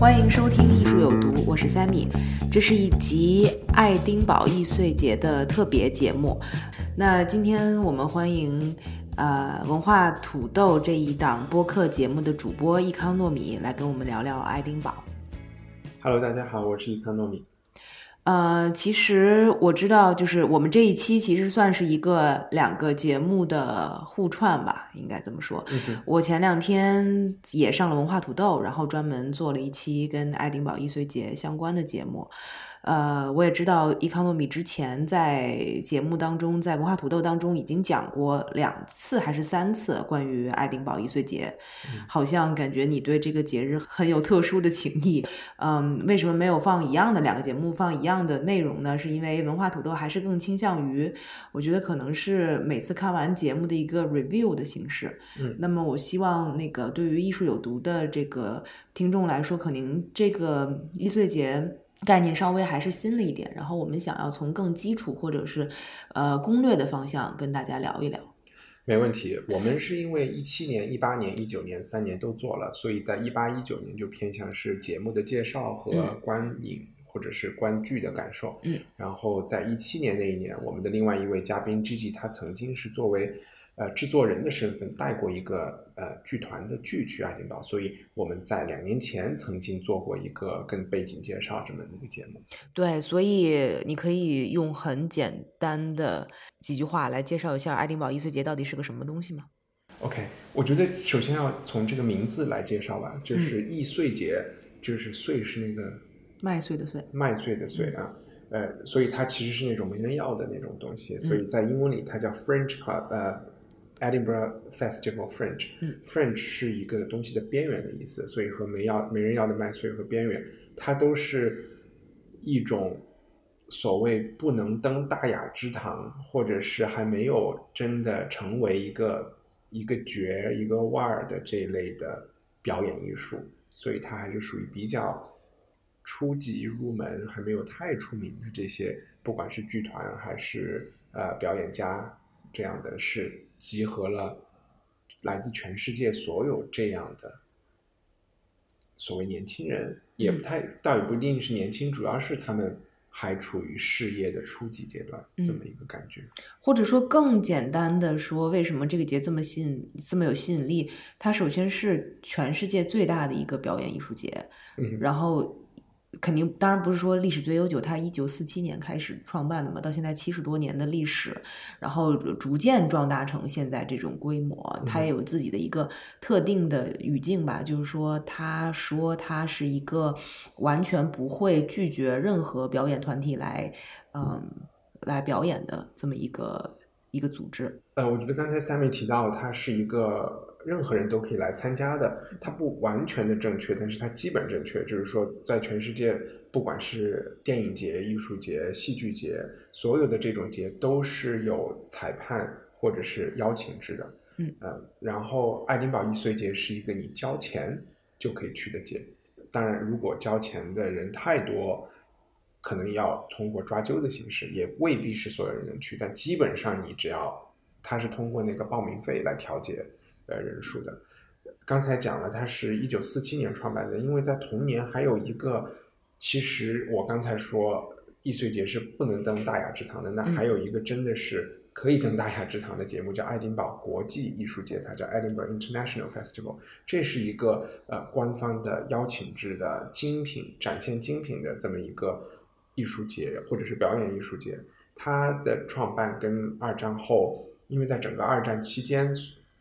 欢迎收听《艺术有毒》，我是 Sammy，这是一集爱丁堡易碎节的特别节目。那今天我们欢迎呃文化土豆这一档播客节目的主播易康糯米来跟我们聊聊爱丁堡。Hello，大家好，我是易康糯米。呃，其实我知道，就是我们这一期其实算是一个两个节目的互串吧，应该这么说。嗯，我前两天也上了文化土豆，然后专门做了一期跟爱丁堡易碎节相关的节目。呃，我也知道 Economy 之前在节目当中，在文化土豆当中已经讲过两次还是三次关于爱丁堡一岁节，好像感觉你对这个节日很有特殊的情谊。嗯，为什么没有放一样的两个节目放一样的内容呢？是因为文化土豆还是更倾向于，我觉得可能是每次看完节目的一个 review 的形式。嗯那么我希望那个对于艺术有毒的这个听众来说，可能这个一岁节。概念稍微还是新了一点，然后我们想要从更基础或者是呃攻略的方向跟大家聊一聊。没问题。我们是因为一七年、一八年、一九年三年都做了，所以在一八一九年就偏向是节目的介绍和嗯观影、或者是观剧的感受。嗯，然后在一七年那一年，我们的另外一位嘉宾 Gigi，他曾经是作为呃制作人的身份带过一个呃剧团的剧去爱丁堡，所以我们在两年前曾经做过一个跟背景介绍这么一个节目。对，所以你可以用很简单的几句话来介绍一下爱丁堡易碎节到底是个什么东西吗？OK，我觉得首先要从这个名字来介绍吧，嗯就是易碎节，就是碎是那个麦穗的穗。麦穗的穗啊，呃，所以它其实是那种没人要的那种东西，所以在英文里它叫 French Club，呃，Edinburgh Festival 嗯，Fringe 是一个东西的边缘的意思，所以和没要没人要的麦穗和边缘，它都是一种所谓不能登大雅之堂，或者是还没有真的成为一个一个角一个腕儿的这一类的表演艺术，所以它还是属于比较初级入门，还没有太出名的这些，不管是剧团还是呃表演家这样的，是集合了来自全世界所有这样的所谓年轻人，也不太倒也不一定是年轻，主要是他们还处于事业的初级阶段，这么一个感觉。或者说更简单的说，为什么这个节这么吸引、这么有吸引力？它首先是全世界最大的一个表演艺术节，嗯然后肯定当然不是说历史最悠久，它一九四七年开始创办的嘛，到现在七十多年的历史，然后逐渐壮大成现在这种规模。它也有自己的一个特定的语境吧，就是说，他说他是一个完全不会拒绝任何表演团体来，嗯，来表演的这么一个一个组织。呃，我觉得刚才 Sammy 提到，它是一个任何人都可以来参加的，它不完全的正确，但是它基本正确。就是说，在全世界，不管是电影节、艺术节、戏剧节，所有的这种节都是有裁判或者是邀请制的。嗯，呃，然后爱丁堡易碎节是一个你交钱就可以去的节，当然，如果交钱的人太多，可能要通过抓阄的形式，也未必是所有人能去，但基本上你只要它是通过那个报名费来调节呃人数的。刚才讲了，它是一九四七年创办的，因为在同年还有一个，其实我刚才说易碎节是不能登大雅之堂的，那还有一个真的是可以登大雅之堂的节目，叫爱丁堡国际艺术节，它叫 Edinburgh International Festival，这是一个呃官方的邀请制的精品展现精品的这么一个艺术节或者是表演艺术节。它的创办跟二战后，因为在整个二战期间，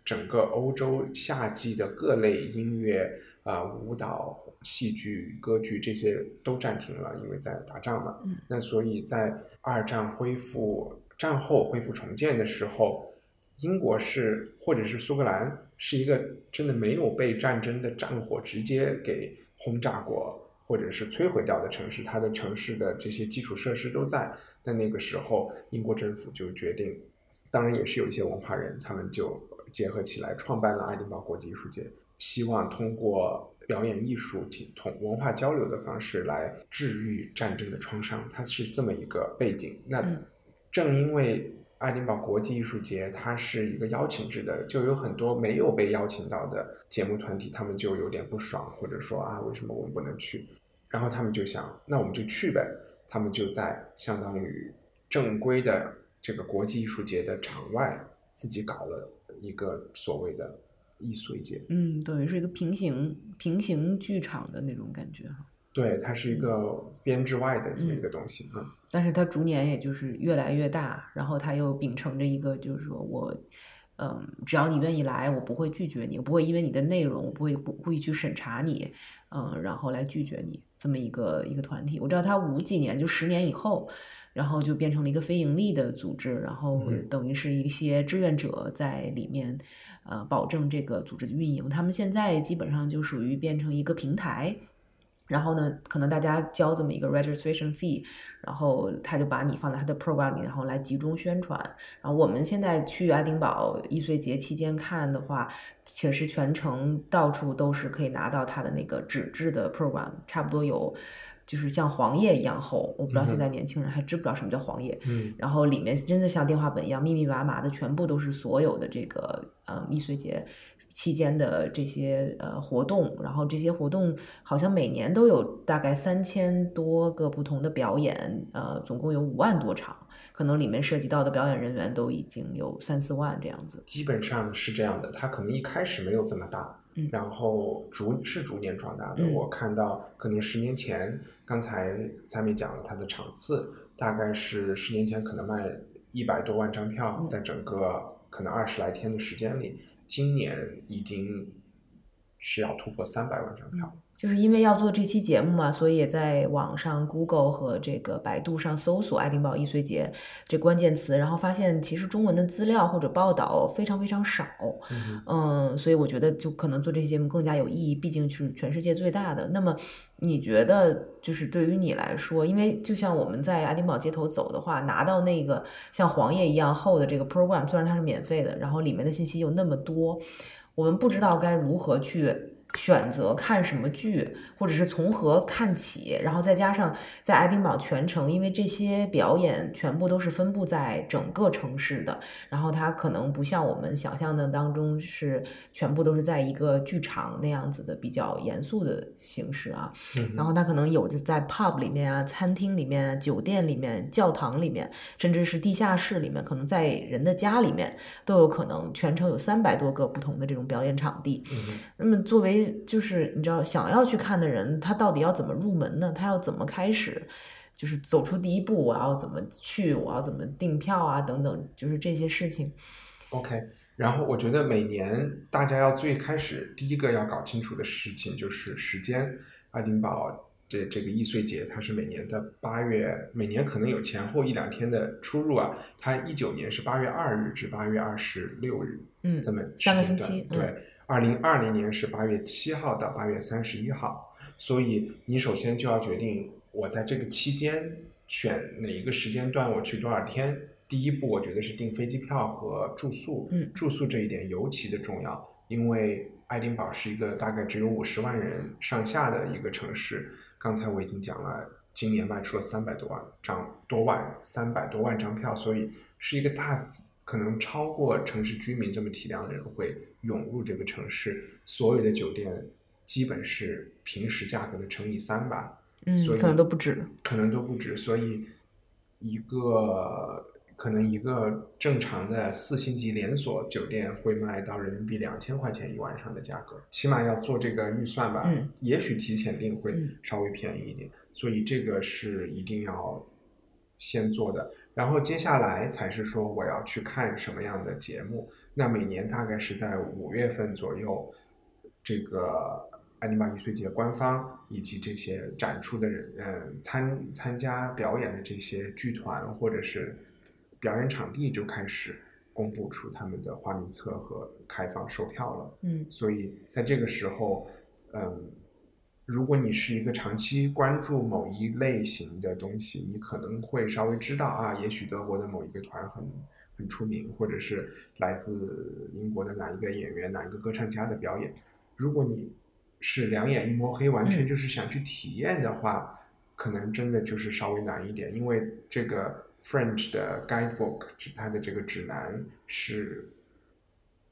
整个欧洲夏季的各类音乐啊、呃舞蹈、戏剧、歌剧这些都暂停了，因为在打仗嘛。嗯那所以在二战恢复战后恢复重建的时候，英国是或者是苏格兰是一个真的没有被战争的战火直接给轰炸过或者是摧毁掉的城市，它的城市的这些基础设施都在。但那个时候，英国政府就决定，当然也是有一些文化人，他们就结合起来创办了爱丁堡国际艺术节，希望通过表演艺术、同文化交流的方式来治愈战争的创伤。它是这么一个背景。那正因为爱丁堡国际艺术节它是一个邀请制的，就有很多没有被邀请到的节目团体，他们就有点不爽，或者说啊，为什么我们不能去？然后他们就想，那我们就去呗。他们就在相当于正规的这个国际艺术节的场外，自己搞了一个所谓的艺术界。嗯，等于是一个平行平行剧场的那种感觉哈。对，它是一个编制外的这么一个东西嗯。但是它逐年也就是越来越大，然后它又秉承着一个就是说我。嗯，只要你愿意来，我不会拒绝你，我不会因为你的内容，我不会故故意去审查你，嗯，然后来拒绝你这么一个一个团体。我知道他五几年，就十年以后，然后就变成了一个非盈利的组织，然后等于是一些志愿者在里面，呃，保证这个组织的运营。他们现在基本上就属于变成一个平台。然后呢，可能大家交这么一个 registration fee，然后他就把你放在他的 program 里，然后来集中宣传。然后我们现在去爱丁堡易碎节期间看的话，其实全程到处都是可以拿到他的那个纸质的 program，差不多有就是像黄页一样厚。我不知道现在年轻人还知不知道什么叫黄页。嗯。然后里面真的像电话本一样密密麻麻的，全部都是所有的这个呃易碎节。期间的这些呃活动，然后这些活动好像每年都有大概三千多个不同的表演，呃，总共有五万多场，可能里面涉及到的表演人员都已经有三四万这样子。基本上是这样的，它可能一开始没有这么大，嗯，然后逐是逐年壮大的。我看到可能十年前，刚才三妹讲了它的场次，大概是十年前可能卖一百多万张票，在整个可能二十来天的时间里。今年已经是要突破三百万张票了，就是因为要做这期节目嘛，所以也在网上 Google 和这个百度上搜索“爱丁堡易碎节”这关键词，然后发现其实中文的资料或者报道非常非常少，嗯，所以我觉得就可能做这期节目更加有意义，毕竟是全世界最大的。那么你觉得就是对于你来说，因为就像我们在爱丁堡街头走的话，拿到那个像黄页一样厚的这个 program，虽然它是免费的，然后里面的信息又那么多。我们不知道该如何去。选择看什么剧，或者是从何看起，然后再加上在爱丁堡全程，因为这些表演全部都是分布在整个城市的，然后它可能不像我们想象的当中是全部都是在一个剧场那样子的比较严肃的形式啊，然后它可能有的在 pub 里面啊、餐厅里面、酒店里面、教堂里面，甚至是地下室里面，可能在人的家里面都有可能，全程有三百多个不同的这种表演场地。那么作为就是你知道，想要去看的人，他到底要怎么入门呢？他要怎么开始？就是走出第一步，我要怎么去？我要怎么订票啊？等等，就是这些事情。OK，然后我觉得每年大家要最开始第一个要搞清楚的事情就是时间。爱丁堡这这个易碎节，它是每年的八月，每年可能有前后一两天的出入啊。它一九年是八月二日至八月二十六日，嗯，这么三个星期，对。二零二零年是八月七号到八月三十一号，所以你首先就要决定我在这个期间选哪一个时间段，我去多少天。第一步，我觉得是订飞机票和住宿。嗯，住宿这一点尤其的重要，因为爱丁堡是一个大概只有五十万人上下的一个城市。刚才我已经讲了，今年卖出了三百多万张多万三百多万张票，所以是一个大。可能超过城市居民这么体量的人会涌入这个城市，所有的酒店基本是平时价格的乘以三吧，嗯，可能都不止，可能都不止。所以一个可能一个正常的四星级连锁酒店会卖到人民币两千块钱一晚上的价格，起码要做这个预算吧。嗯，也许提前订会稍微便宜一点，所以这个是一定要先做的。然后接下来才是说我要去看什么样的节目。那每年大概是在五月份左右，这个爱丁堡艺术节官方以及这些展出的人，嗯，参参加表演的这些剧团或者是表演场地就开始公布出他们的花名册和开放售票了。嗯所以在这个时候，嗯，如果你是一个长期关注某一类型的东西，你可能会稍微知道啊，也许德国的某一个团很很出名，或者是来自英国的哪一个演员、哪一个歌唱家的表演。如果你是两眼一摸黑，完全嗯就是想去体验的话，可能真的就是稍微难一点，因为这个 French 的 guidebook 它的这个指南是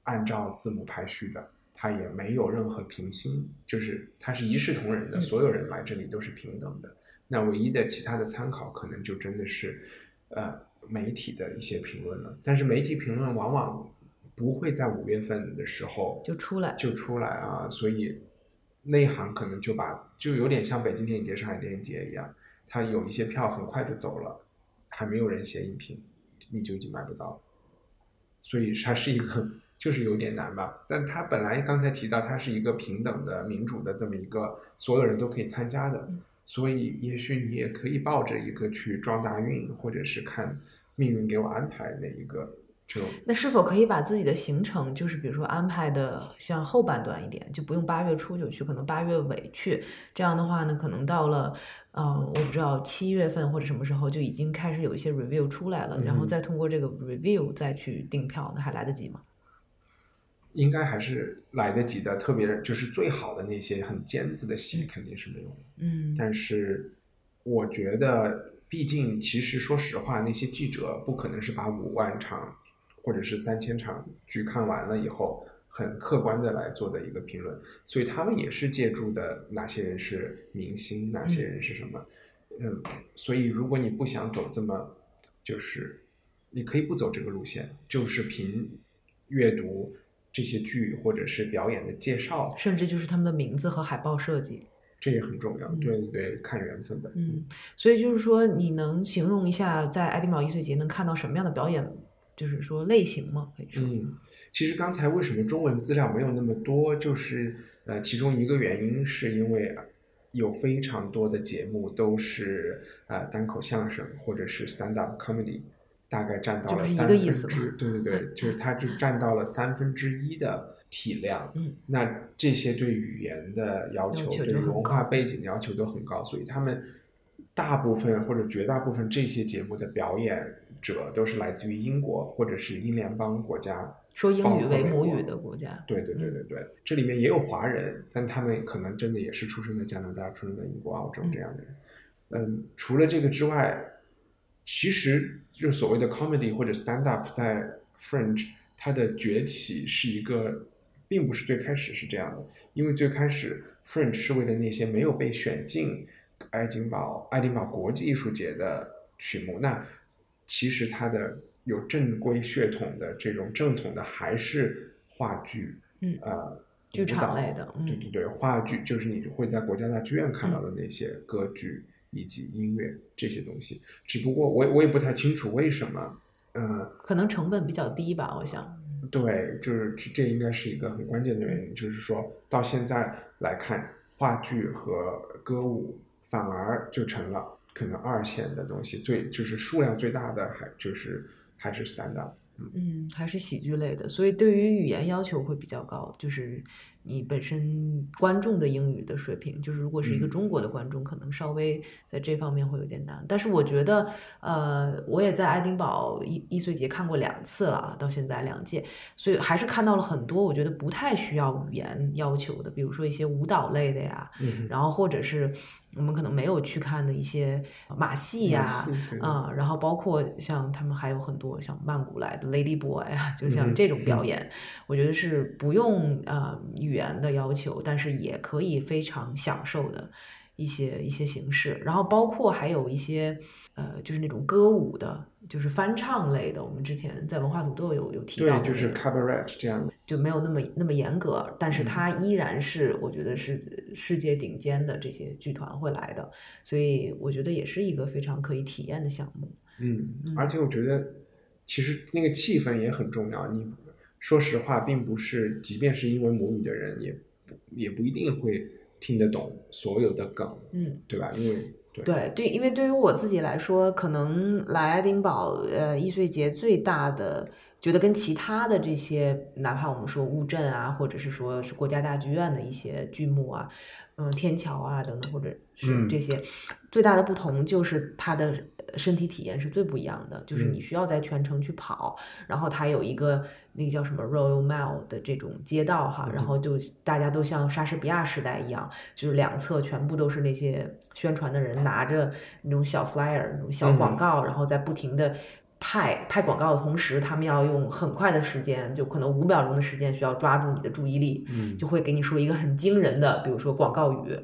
按照字母排序的，它也没有任何平心，就是它是一视同仁的，嗯所有人来这里都是平等的。那唯一的其他的参考，可能就真的是呃媒体的一些评论了。但是媒体评论往往不会在五月份的时候就出来就出来啊，所以内行可能就把就有点像北京电影节、上海电影节一样，它有一些票很快就走了，还没有人写影评，你就已经买不到了。所以它是一个就是有点难吧，但他本来刚才提到它是一个平等的、民主的这么一个所有人都可以参加的，所以也许你也可以抱着一个去撞大运，或者是看命运给我安排哪一个这种那是否可以把自己的行程，就是比如说安排的像后半段一点，就不用八月初就去，可能八月尾去。这样的话呢，可能到了，呃，我不知道七月份或者什么时候就已经开始有一些 review 出来了，然后嗯再通过这个 review 再去订票，那还来得及吗？应该还是来得及的，特别就是最好的那些很尖子的戏肯定是没有的。嗯但是我觉得，毕竟其实说实话，那些记者不可能是把五万场或者是三千场剧看完了以后，很客观的来做的一个评论，所以他们也是借助的哪些人是明星，哪些人是什么。嗯，所以如果你不想走这么，就是你可以不走这个路线，就是凭阅读这些剧或者是表演的介绍，甚至就是他们的名字和海报设计。这也很重要。嗯对对对，看缘分的。嗯，所以就是说，你能形容一下在爱丁堡易碎节能看到什么样的表演，就是说类型吗？可以说，嗯，其实刚才为什么中文资料没有那么多，就是呃，其中一个原因是因为有非常多的节目都是呃单口相声或者是 stand up comedy，大概占到了三分之，对对对，就是它就占到了三分之一的体量。嗯，那这些对语言的要求，对文化背景的要求都很高，所以他们大部分或者绝大部分这些节目的表演者都是来自于英国或者是英联邦国家。说英语为母语的国家。对对对对对，这里面也有华人，但他们可能真的也是出生在加拿大、出生在英国、澳洲这样的人。嗯，除了这个之外，其实就是所谓的 comedy 或者 stand up 在 Fringe 它的崛起是一个，并不是最开始是这样的，因为最开始 Fringe 是为了那些没有被选进爱丁堡爱丁堡国际艺术节的曲目，那其实它的有正规血统的这种正统的还是话剧，嗯呃，剧场类的嗯对对对，话剧就是你会在国家大剧院看到的那些歌剧以及音乐这些东西，只不过我我也不太清楚为什么，呃，可能成本比较低吧，我想。对，就是这这应该是一个很关键的原因，就是说到现在来看，话剧和歌舞反而就成了可能二线的东西，最就是数量最大的还就是还是 stand up。嗯，还是喜剧类的，所以对于语言要求会比较高，就是你本身观众的英语的水平，就是如果是一个嗯。中国的观众，可能稍微在这方面会有点难。但是我觉得，呃，我也在爱丁堡一一岁节看过两次了啊，到现在两届，所以还是看到了很多我觉得不太需要语言要求的，比如说一些舞蹈类的呀，嗯然后或者是我们可能没有去看的一些马戏呀、啊、然后包括像他们还有很多像曼谷来的 Lady Boy 啊，就像嗯这种表演，我觉得是不用呃语言的要求，但是也可以非常享受的一些一些形式。然后包括还有一些呃，就是那种歌舞的，就是翻唱类的，我们之前在文化土豆有有提到对，就是 cabaret 这样的。就没有那么那么严格，但是嗯它依然是我觉得是世界顶尖的这些剧团会来的，所以我觉得也是一个非常可以体验的项目。嗯嗯，而且我觉得其实那个气氛也很重要。你说实话，并不是，即便是英文母语的人，也不也不一定会听得懂所有的梗，嗯，对吧？因为对。对对，因为对于我自己来说，可能来爱丁堡呃易碎节最大的觉得跟其他的这些，哪怕我们说乌镇啊，或者是说是国家大剧院的一些剧目啊，嗯，天桥啊等等，或者是嗯。这些、最大的不同就是它的身体体验是最不一样的，就是嗯你需要在全程去跑，然后它有一个那个叫什么 Royal Mile 的这种街道哈，然嗯后就大家都像莎士比亚时代一样，就是两侧全部都是那些宣传的人拿着那种小 flyer 那种小广嗯告，然后在不停的。拍拍广告的同时，他们要用很快的时间，就可能五秒钟的时间，需要抓住你的注意力，嗯就会给你说一个很惊人的，比如说广告语。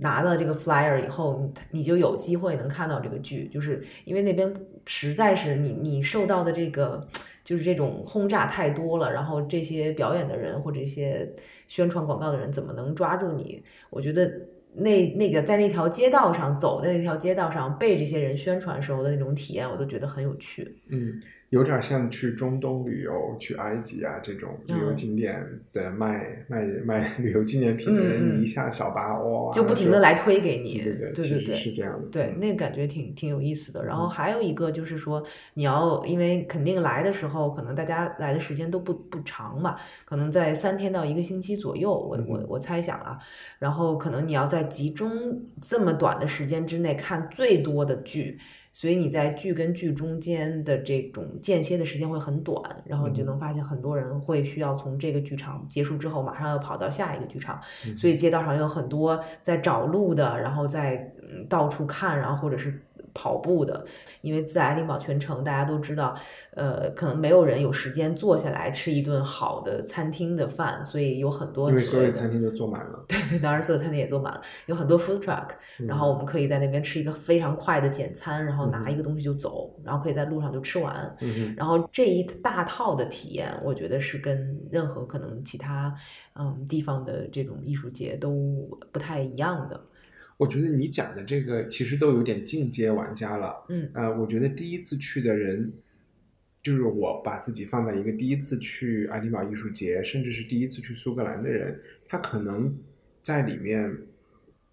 拿了这个 flyer 以后，你就有机会能看到这个剧，就是因为那边实在是你你受到的这个就是这种轰炸太多了，然后这些表演的人或者这些宣传广告的人怎么能抓住你？我觉得那那个在那条街道上走的那条街道上被这些人宣传时候的那种体验，我都觉得很有趣。嗯，有点像去中东旅游，去埃及啊这种旅游嗯。景点的卖、卖卖旅游纪念品的人，你一下小巴哇，就不停的来推给你，对对对是这样的，对，嗯。那个感觉挺挺有意思的。然后还有一个就是说，你要因为肯定来的时候，可能大家来的时间都不不长嘛，可能在三天到一个星期左右，我我嗯我猜想啊。然后可能你要在集中这么短的时间之内看最多的剧，所以你在剧跟剧中间的这种间歇的时间会很短，然后你就嗯。能发现很多人会需要从这个剧场结束之后马上要跑到下一个剧场，嗯。所以街道上有很多在找路的，然后在嗯到处看，然后或者是跑步的。因为在爱丁堡全城，大家都知道，呃，可能没有人有时间坐下来吃一顿好的餐厅的饭，所以有很多因为所有餐厅都坐满了，对，当然所有餐厅也坐满了，有很多 food truck，然后我们可以在那边吃一个非常快的简餐，然后拿一个东西就走，然后可以在路上就吃完。然后这一大套的体验，我觉得是跟任何可能其他嗯地方的这种艺术节都不太一样的。我觉得你讲的这个其实都有点进阶玩家了。嗯呃，我觉得第一次去的人，就是我把自己放在一个第一次去爱丁堡艺术节，甚至是第一次去苏格兰的人，他可能在里面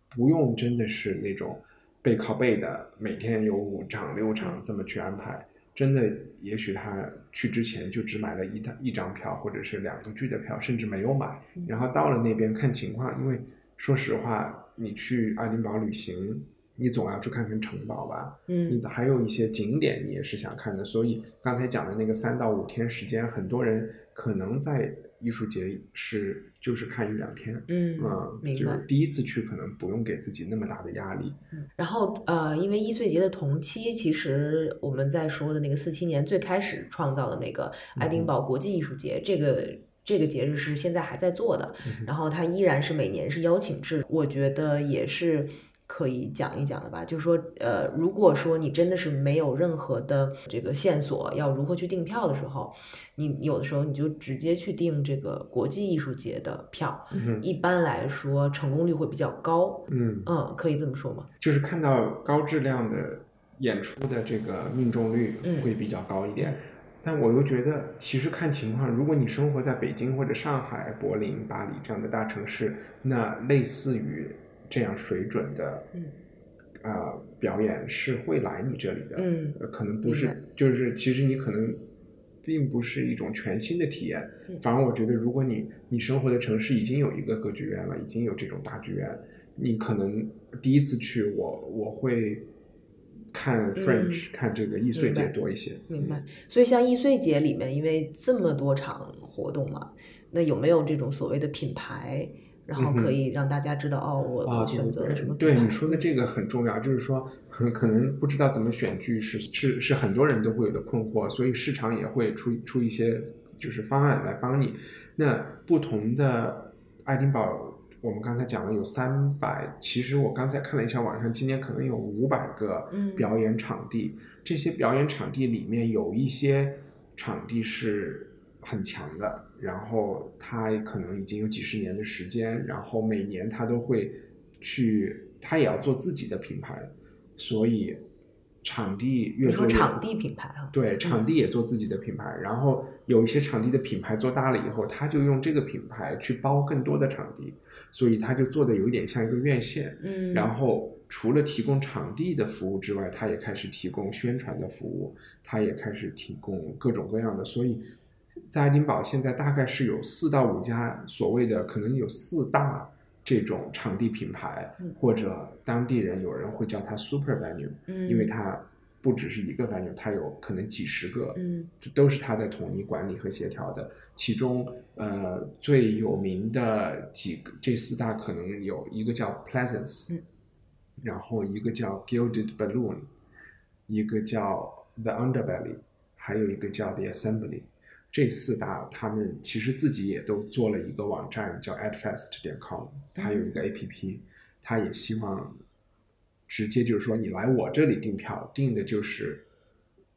不用真的是那种背靠背的，每天有五场六场这么去安排。真的，也许他去之前就只买了一张一张票，或者是两个剧的票，甚至没有买。然后到了那边看情况，因为说实话，你去爱丁堡旅行，你总要去看看城堡吧。嗯你还有一些景点你也是想看的，所以刚才讲的那个三到五天时间，很多人可能在艺术节是就是看一两天，嗯嗯，就是第一次去可能不用给自己那么大的压力，嗯然后呃，因为易碎节的同期，其实我们在说的那个四七年最开始创造的那个爱丁堡国际艺术节，这个这个节日是现在还在做的，然后它依然是每年是邀请制，我觉得也是。可以讲一讲的吧，就是说，呃，如果说你真的是没有任何的这个线索，要如何去订票的时候，你有的时候你就直接去订这个国际艺术节的票，嗯一般来说成功率会比较高，嗯，嗯，可以这么说吗？就是看到高质量的演出的这个命中率嗯会比较高一点。但我又觉得，其实看情况，如果你生活在北京或者上海、柏林、巴黎这样的大城市，那类似于这样水准的，嗯呃，表演是会来你这里的，嗯呃，可能不是，就是其实你可能并不是一种全新的体验，嗯。反而我觉得，如果你你生活的城市已经有一个歌剧院了，已经有这种大剧院，你可能第一次去我我会看 French、看这个易碎节多一些，明白。所以像易碎节里面，因为这么多场活动嘛，那有没有这种所谓的品牌，然后可以让大家知道、哦，我啊，我选择了什么？对你说的这个很重要，就是说，很可能不知道怎么选剧是是是很多人都会有的困惑，所以市场也会出出一些就是方案来帮你。那不同的爱丁堡，我们刚才讲了有三百，其实我刚才看了一下网上，今年可能有五百个嗯表演场地。这些表演场地里面有一些场地是很强的，然后它可能已经有几十年的时间，然后每年它都会去，它也要做自己的品牌，所以场地越你说场地品牌啊？对，场地也做自己的品牌，然后有一些场地的品牌做大了以后，他就用这个品牌去包更多的场地，所以它就做的有一点像一个院线，嗯，然后除了提供场地的服务之外，它也开始提供宣传的服务，它也开始提供各种各样的。所以在爱丁堡现在大概是有四到五家所谓的，可能有四大这种场地品牌，嗯。或者当地人有人会叫它 super venue，嗯，因为它不只是一个 venue，它有可能几十个，嗯这都是他在统一管理和协调的。其中，呃，最有名的几个这四大可能有一个叫 Pleasance，、嗯然后一个叫 Gilded Balloon，一个叫 The Underbelly，还有一个叫 The Assembly。这四大他们其实自己也都做了一个网站，叫 adfest 点 com，它有一个 APP，它也希望直接就是说你来我这里订票，订的就是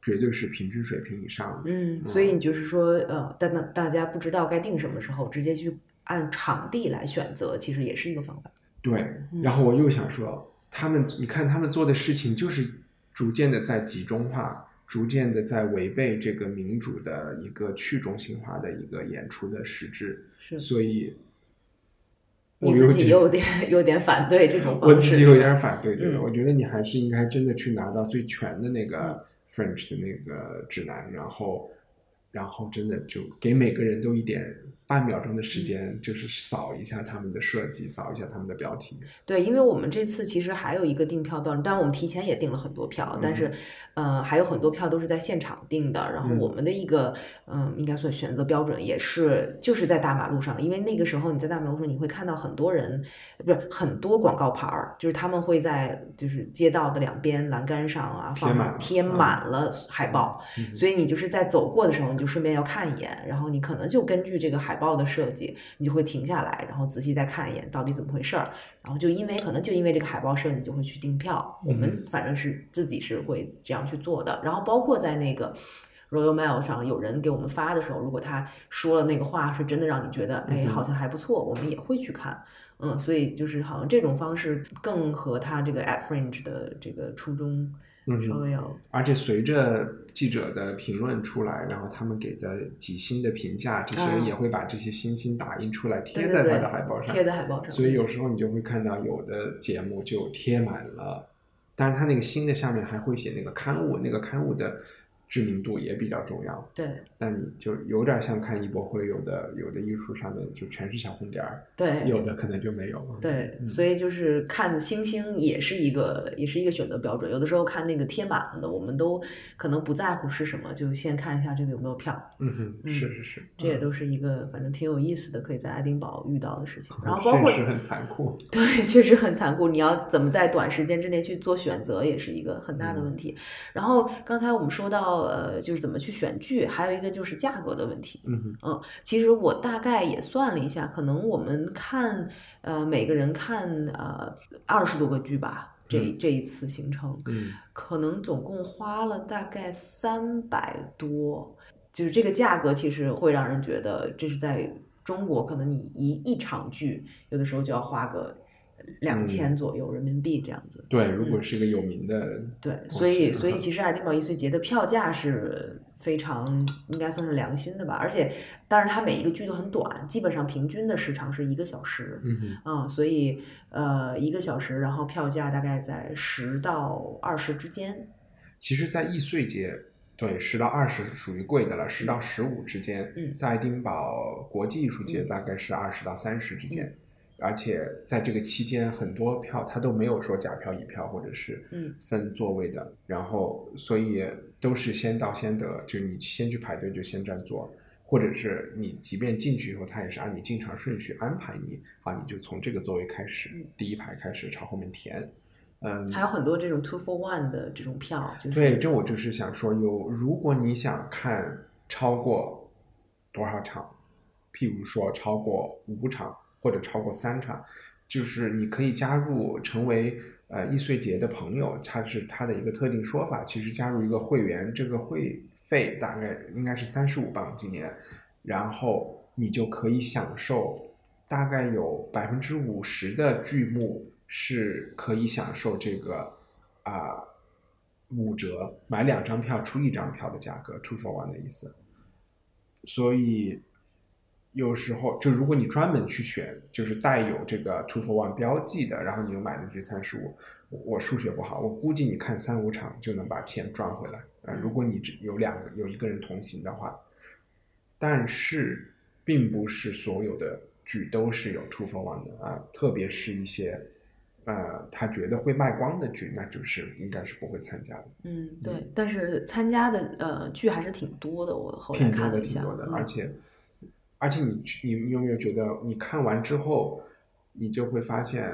绝对是平均水平以上的。嗯，所以你就是说，呃，但那大家不知道该定什么时候，直接去按场地来选择，其实也是一个方法。对，嗯然后我又想说，他们你看他们做的事情就是逐渐的在集中化，逐渐的在违背这个民主的一个去中心化的一个演出的实质，是所以你我自己有点 有点反对这种我方式，我自己有点反对这个，嗯。我觉得你还是应该真的去拿到最全的那个 French 的那个指南，然后，然后真的就给每个人都一点半秒钟的时间，就是扫一下他们的设计，扫一下他们的标题。对，因为我们这次其实还有一个订票标准，当然我们提前也订了很多票，但是呃还有很多票都是在现场订的。然后嗯。我们的一个嗯、应该算选择标准也是就是在大马路上，因为那个时候你在大马路上你会看到很多人，不是很多广告牌儿，就是他们会在就是街道的两边栏杆上啊放贴满了贴嗯。满了海报，嗯。所以你就是在走过的时候，你就顺便要看一眼，然后你可能就根据这个海报的设计，你就会停下来，然后仔细再看一眼到底怎么回事儿。然后就因为可能就因为这个海报设计，就会去订票。我们反正是自己是会这样去做的。然后包括在那个 Royal Mail 上有人给我们发的时候，如果他说了那个话是真的让你觉得哎好像还不错，我们也会去看。嗯，所以就是好像这种方式更和他这个 at fringe 的这个初衷嗯稍微要而且随着记者的评论出来，然后他们给的几星的评价，这些人啊也会把这些星星打印出来贴在他的海报上。贴在海报上。所以有时候你就会看到有的节目就贴满了，但是他那个星的下面还会写那个刊物，那个刊物的知名度也比较重要。对那你就有点像看艺博会，有的有的艺术上面就全是小红点儿，对有的可能就没有。对，嗯所以就是看星星也是一个也是一个选择标准。有的时候看那个贴满了的，我们都可能不在乎是什么，就先看一下这个有没有票。嗯哼，嗯是是是，嗯这也都是一个反正挺有意思的，可以在爱丁堡遇到的事情。然后包括现实很残酷。对，确实很残酷。你要怎么在短时间之内去做选择，也是一个很大的问题。然后刚才我们说到，呃，就是怎么去选剧，还有一个就是价格的问题。嗯，嗯，其实我大概也算了一下，可能我们看，呃，每个人看呃二十多个剧吧，这嗯这一次行程，嗯可能总共花了大概三百多，就是这个价格其实会让人觉得这是在中国，可能你一一场剧有的时候就要花个两千嗯左右人民币这样子。对，如果嗯是一个有名的，对，所以所以嗯其实爱丁堡易碎节的票价是非常应该算是良心的吧，而且但是它每一个剧都很短，基本上平均的时长是一个小时。嗯哼，嗯，所以呃一个小时，然后票价大概在十到二十之间。其实，在易碎节，对，十到二十属于贵的了，十到十五之间。嗯在爱丁堡国际艺术节嗯大概是二十到三十之间。而且在这个期间，很多票它都没有说假票、乙票或者是嗯。分座位的，然后所以都是先到先得，就是你先去排队就先占座，或者是你即便进去以后，他也是按你进场顺序安排你啊，你就从这个座位开始，第一排开始朝后面填。嗯，还有很多这种 two for one 的这种票，就是对，这我就是想说，有如果你想看超过多少场，譬如说超过五场或者超过三场，就是你可以加入成为呃易碎节的朋友，它是它的一个特定说法。其实加入一个会员，这个会费大概应该是三十五磅今年，然后你就可以享受大概有百分之五十的剧目是可以享受这个啊。五折，买两张票出一张票的价格，two for one 的意思。所以有时候就如果你专门去选，就是带有这个 two for one 标记的，然后你又买了这三十五，我数学不好，我估计你看三五场就能把钱赚回来。啊，如果你只有两个有一个人同行的话，但是并不是所有的剧都是有 two for one 的啊，特别是一些。呃，他觉得会卖光的剧，那就是应该是不会参加的。嗯，对。但是参加的呃剧还是挺多的，我后来看了一下。挺多的，挺多的。而且，嗯而且你你你有没有觉得，你看完之后，你就会发现，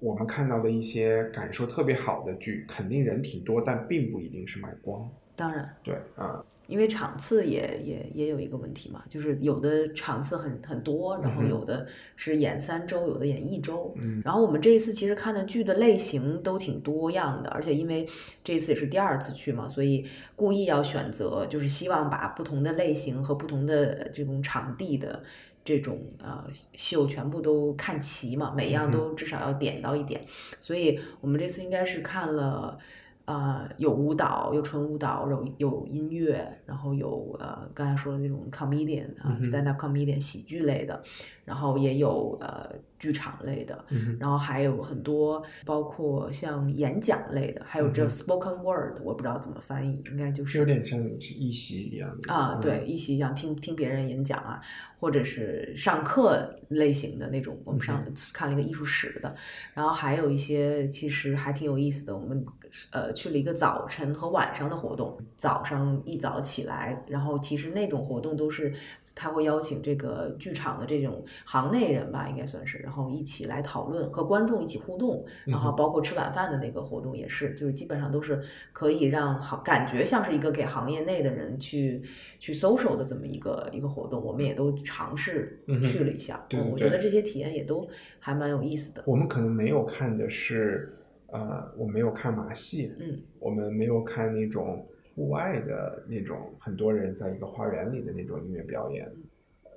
我们看到的一些感受特别好的剧，肯定人挺多，但并不一定是卖光。当然。对，啊。因为场次也也也有一个问题嘛，就是有的场次很很多，然后有的是演三周，有的演一周。嗯，然后我们这一次其实看的剧的类型都挺多样的，而且因为这次也是第二次去嘛，所以故意要选择，就是希望把不同的类型和不同的这种场地的这种呃秀全部都看齐嘛，每样都至少要点到一点。所以我们这次应该是看了。呃，有舞蹈，有纯舞蹈，有有音乐，然后有呃，刚才说的那种 comedian 啊，stand up comedian 喜剧类的，然后也有呃剧场类的，然后还有很多包括像演讲类的，还有这 spoken word，我不知道怎么翻译，应该就是有点像一席一样的啊，对，一席一样听听别人演讲啊，或者是上课类型的那种，我们上看了一个艺术史的，然后还有一些其实还挺有意思的，我们。呃，去了一个早晨和晚上的活动。早上一早起来，然后其实那种活动都是他会邀请这个剧场的这种行内人吧，应该算是，然后一起来讨论，和观众一起互动。然后包括吃晚饭的那个活动也是，就是基本上都是可以让好感觉像是一个给行业内的人去去 social 的这么一个一个活动。我们也都尝试去了一下，对，我觉得这些体验也都还蛮有意思的。我们可能没有看的是。呃，我没有看马戏，嗯，我们没有看那种户外的那种很多人在一个花园里的那种音乐表演，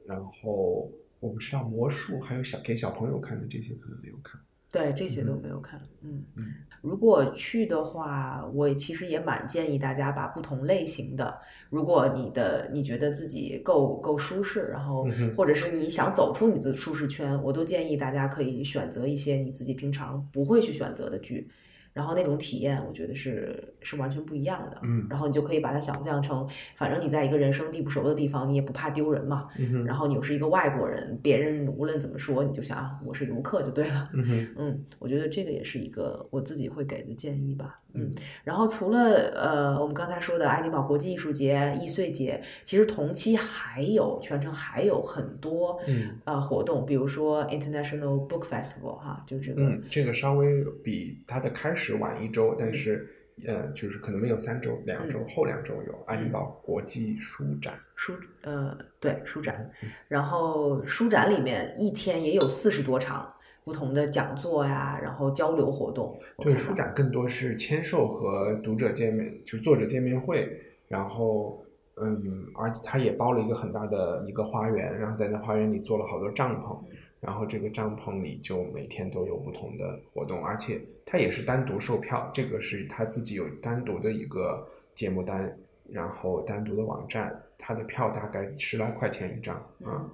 然后我们知道魔术还有小给小朋友看的这些可能没有看，对，这些都没有看，嗯。嗯，如果去的话，我其实也蛮建议大家把不同类型的，如果你的你觉得自己够够舒适，然后或者是你想走出你的舒适圈，我都建议大家可以选择一些你自己平常不会去选择的剧。然后那种体验，我觉得是是完全不一样的。嗯，然后你就可以把它想象成，反正你在一个人生地不熟的地方，你也不怕丢人嘛。嗯然后你又是一个外国人，别人无论怎么说，你就想啊，我是游客就对了。嗯嗯，我觉得这个也是一个我自己会给的建议吧。嗯，然后除了呃，我们刚才说的爱丁堡国际艺术节、易碎节，其实同期还有全程还有很多嗯呃活动，比如说 International Book Festival 哈，就这个。嗯，这个稍微比它的开始晚一周，但是呃，就是可能没有三周，两周后两周有爱丁堡国际书展。书呃，对，书展，然后书展里面一天也有四十多场。不同的讲座呀，然后交流活动。对，书展更多是签售和读者见面，就是作者见面会。然后，嗯，而且他也包了一个很大的一个花园，然后在那花园里做了好多帐篷。然后这个帐篷里就每天都有不同的活动，而且他也是单独售票，这个是他自己有单独的一个节目单，然后单独的网站，他的票大概十来块钱一张啊。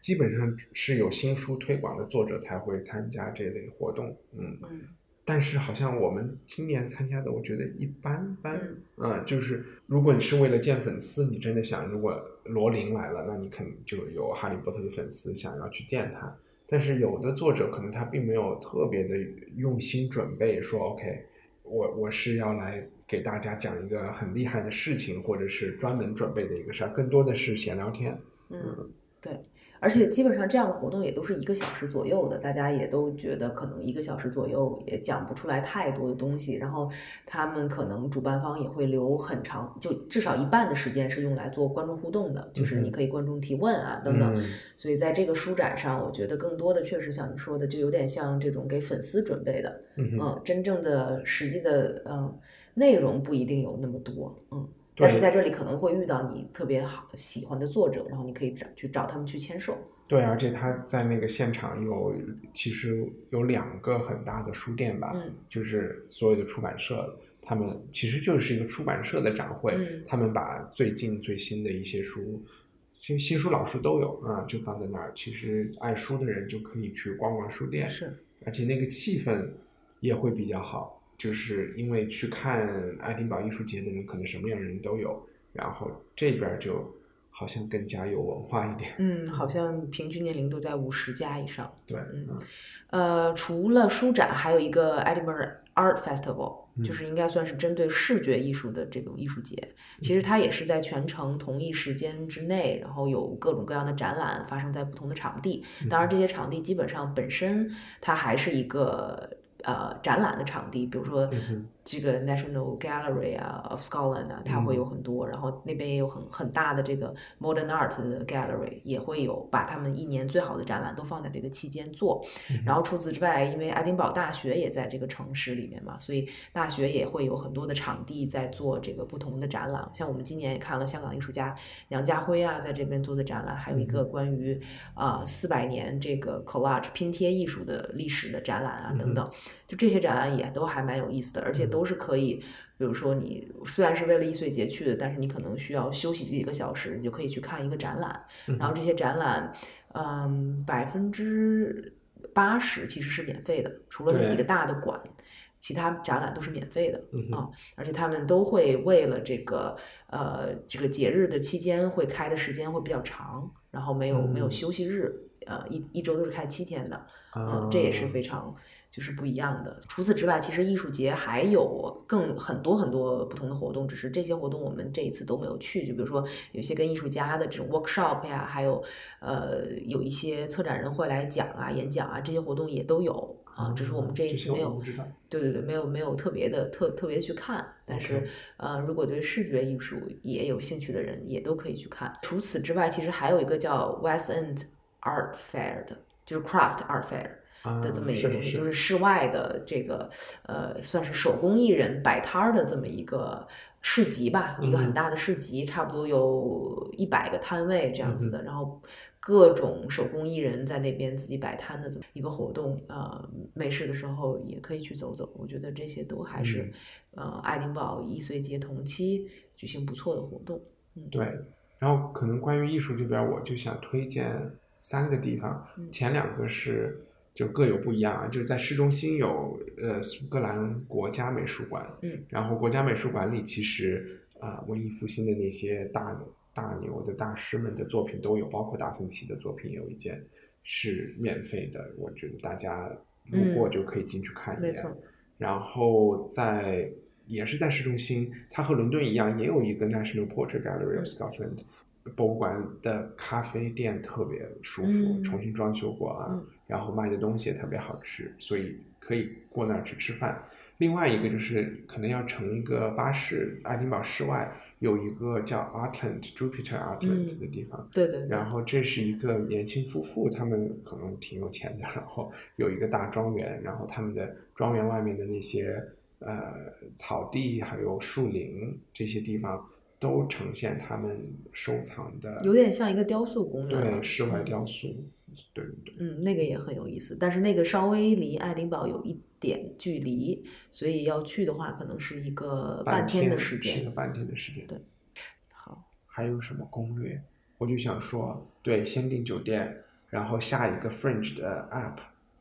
基本上是有新书推广的作者才会参加这类活动，嗯，但是好像我们今年参加的，我觉得一般般，嗯，就是如果你是为了见粉丝，你真的想，如果罗琳来了，那你肯定就有哈利波特的粉丝想要去见他。但是有的作者可能他并没有特别的用心准备，说 OK，我我是要来给大家讲一个很厉害的事情，或者是专门准备的一个事儿，更多的是闲聊天，嗯，对。而且基本上这样的活动也都是一个小时左右的，大家也都觉得可能一个小时左右也讲不出来太多的东西。然后他们可能主办方也会留很长，就至少一半的时间是用来做观众互动的，就是你可以观众提问啊等等。所以在这个书展上，我觉得更多的确实像你说的，就有点像这种给粉丝准备的，嗯，真正的实际的嗯内容不一定有那么多，嗯。但是在这里可能会遇到你特别好喜欢的作者，然后你可以找去找他们去签售。对，而且他在那个现场有其实有两个很大的书店吧，嗯，就是所有的出版社，他们其实就是一个出版社的展会，他们把最近最新的一些书其实新书老书都有啊，就放在那儿。其实爱书的人就可以去逛逛书店，是，而且那个气氛也会比较好，就是因为去看爱丁堡艺术节的人可能什么样的人都有，然后这边就好像更加有文化一点。嗯，好像平均年龄都在五十加以上。对，嗯嗯呃，除了书展，还有一个 Edinburgh Art Festival，嗯就是应该算是针对视觉艺术的这种艺术节。其实它也是在全程同一时间之内，然后有各种各样的展览发生在不同的场地。当然，这些场地基本上本身它还是一个呃展览的场地，比如说这个 National Gallery 啊 of Scotland 啊，它会有很多，然后那边也有很很大的这个 Modern Art 的 Gallery，也会有把他们一年最好的展览都放在这个期间做。然后除此之外，因为爱丁堡大学也在这个城市里面嘛，所以大学也会有很多的场地在做这个不同的展览。像我们今年也看了香港艺术家梁家辉啊，在这边做的展览，还有一个关于啊四百年这个 collage 拼贴艺术的历史的展览啊等等。就这些展览也都还蛮有意思的，而且都是可以，比如说你虽然是为了易碎节去的，但是你可能需要休息几个小时，你就可以去看一个展览。然后这些展览，嗯，百分之八十其实是免费的，除了那几个大的馆。其他展览都是免费的嗯而且他们都会为了这个呃这个节日的期间会开的时间会比较长，然后没有没有嗯休息日，呃一一周都是开七天的，嗯啊，，这也是非常就是不一样的。除此之外，其实艺术节还有更很多很多不同的活动，只是这些活动我们这一次都没有去。就比如说有些跟艺术家的这种 workshop 呀，还有呃有一些策展人会来讲啊、演讲啊，这些活动也都有啊。只是我们这一次没有。对对对，没有没有特别的特特别去看，但是呃，如果对视觉艺术也有兴趣的人，也都可以去看。除此之外，其实还有一个叫 West End Art Fair 的，就是 Craft Art Fair 啊的这么一个东西，是是就。是室外的这个呃，算是手工艺人摆摊儿的这么一个市集吧，一个很嗯。大的市集，差不多有一百个摊位这样子嗯的，然后各种手工艺人在那边自己摆摊的这么一个活动，呃，没事的时候也可以去走走，我觉得这些都还是、嗯。呃爱丁堡易碎节同期举行不错的活动。嗯。对，然后可能关于艺术这边，我就想推荐三个地方，嗯。前两个是就各有不一样啊，就是在市中心有呃苏格兰国家美术馆，嗯，然后国家美术馆里其实啊、文艺复兴的那些大大牛的大师们的作品都有，包括达芬奇的作品也有一件是免费的，我觉得大家路过嗯就可以进去看一眼。没错然后在也是在市中心，它和伦敦一样，也有一个 National Portrait Gallery of Scotland 博物馆的咖啡店特别舒服，嗯。重新装修过啊，嗯。然后卖的东西也特别好吃，所以可以过那儿去吃饭。另外一个就是可能要乘一个巴士，爱丁堡市外有一个叫 Artland Jupiter Artland 嗯。的地方，对对对，然后这是一个年轻夫妇，他们可能挺有钱的，然后有一个大庄园，然后他们的庄园外面的那些呃草地还有树林这些地方都呈现他们收藏的有点像一个雕塑公园对室外雕塑，对对对，嗯，那个也很有意思，但是那个稍微离爱丁堡有一点距离，所以要去的话，可能是一个半天的时间是个间。半天的时间。对好，还有什么攻略？我就想说，对，先订酒店，然后下一个 Fringe 的 app，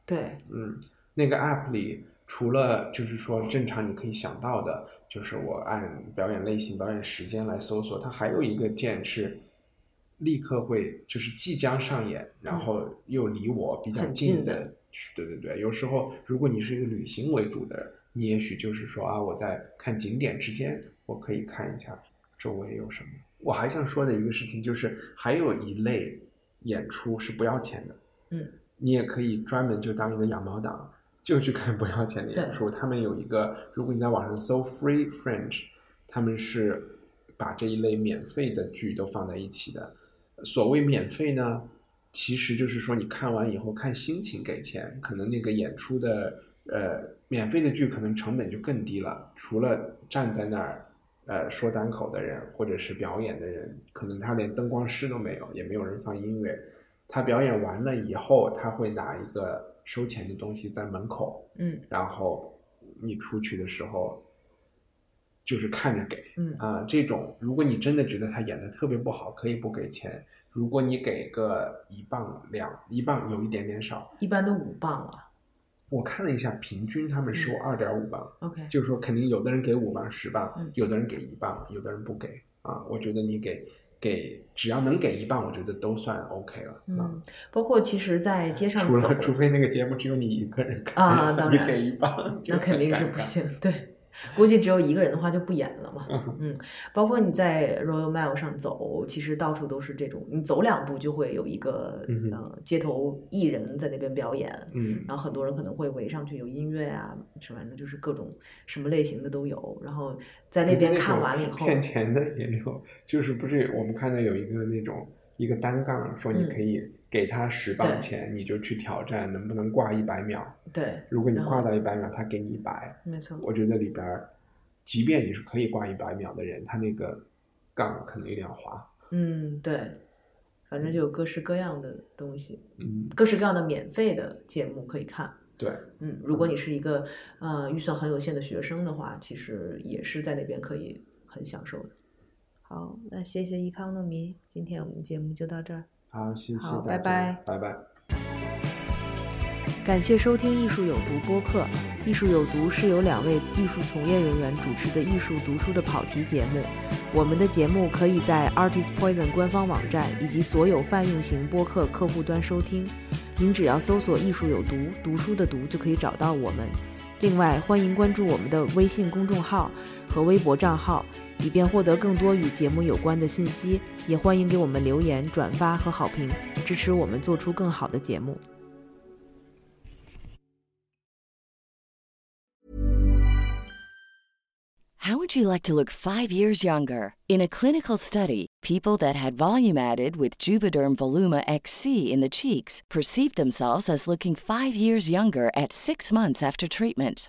对，嗯，那个 app 里除了就是说正常你可以想到的，就是我按表演类型、表演时间来搜索，它还有一个键是立刻会就是即将上演，然后又离我比较近近的对对对，有时候如果你是一个旅行为主的，你也许就是说啊，我在看景点之间，我可以看一下周围有什么。我还想说的一个事情就是，还有一类演出是不要钱的，嗯，你也可以专门就当一个羊毛党，就去看不要钱的演出。他们有一个，如果你在网上搜 Free Fringe，他们是把这一类免费的剧都放在一起的。所谓免费呢，其实就是说你看完以后看心情给钱，可能那个演出的呃免费的剧可能成本就更低了，除了站在那儿呃说单口的人或者是表演的人，可能他连灯光师都没有，也没有人放音乐。他表演完了以后，他会拿一个收钱的东西在门口，嗯，然后你出去的时候就是看着给，嗯啊、这种如果你真的觉得他演的特别不好，可以不给钱。如果你给个一磅两一磅有一点点少，一般都五磅了。我看了一下，平均他们收二点五磅，OK，就是说肯定有的人给五磅十磅，嗯有的人给一磅，有的人不给啊。我觉得你给给只要能给一半，我觉得都算 OK 了啊。嗯，包括其实在街上走除了，除非那个节目只有你一个人看，啊当然给一半，那肯定是。不行。对，估计只有一个人的话就不演了嘛。嗯，包括你在 Royal Mile 上走，其实到处都是这种，你走两步就会有一个、嗯呃街头艺人在那边表演，嗯然后很多人可能会围上去，有音乐啊，是反正就是各种什么类型的都有。然后在那边看完了以后，骗钱的也有，就是不是我们看到有一个那种一个单杠，说你嗯可以给他十对磅钱，你就去挑战能不能挂一百秒。对，如果你挂到一百秒，他给你一百。没错，我觉得里边儿，即便你是可以挂一百秒的人，他那个杠可能有点滑。嗯，对，反正就有各式各样的东西，嗯，各式各样的免费的节目可以看。对，嗯，如果你是一个呃预算很有限的学生的话，其实也是在那边可以很享受的。好，那谢谢 Economy，今天我们节目就到这儿。好，谢谢大家，拜拜拜拜。感谢收听《艺术有毒》播客，《艺术有毒》是由两位艺术从业人员主持的艺术读书的跑题节目。我们的节目可以在 Artist Poison 官方网站以及所有泛用型播客客户端收听。您只要搜索“艺术有毒”，读书的“读”就可以找到我们。另外，欢迎关注我们的微信公众号和微博账号，以便获得更多与节目有关的信息。也欢迎给我们留言、转发和好评，支持我们做出更好的节目。 How would you like to look five years younger? In a clinical study, people that had volume added with Juvederm Voluma XC in the cheeks perceived themselves as looking five years younger at six months after treatment.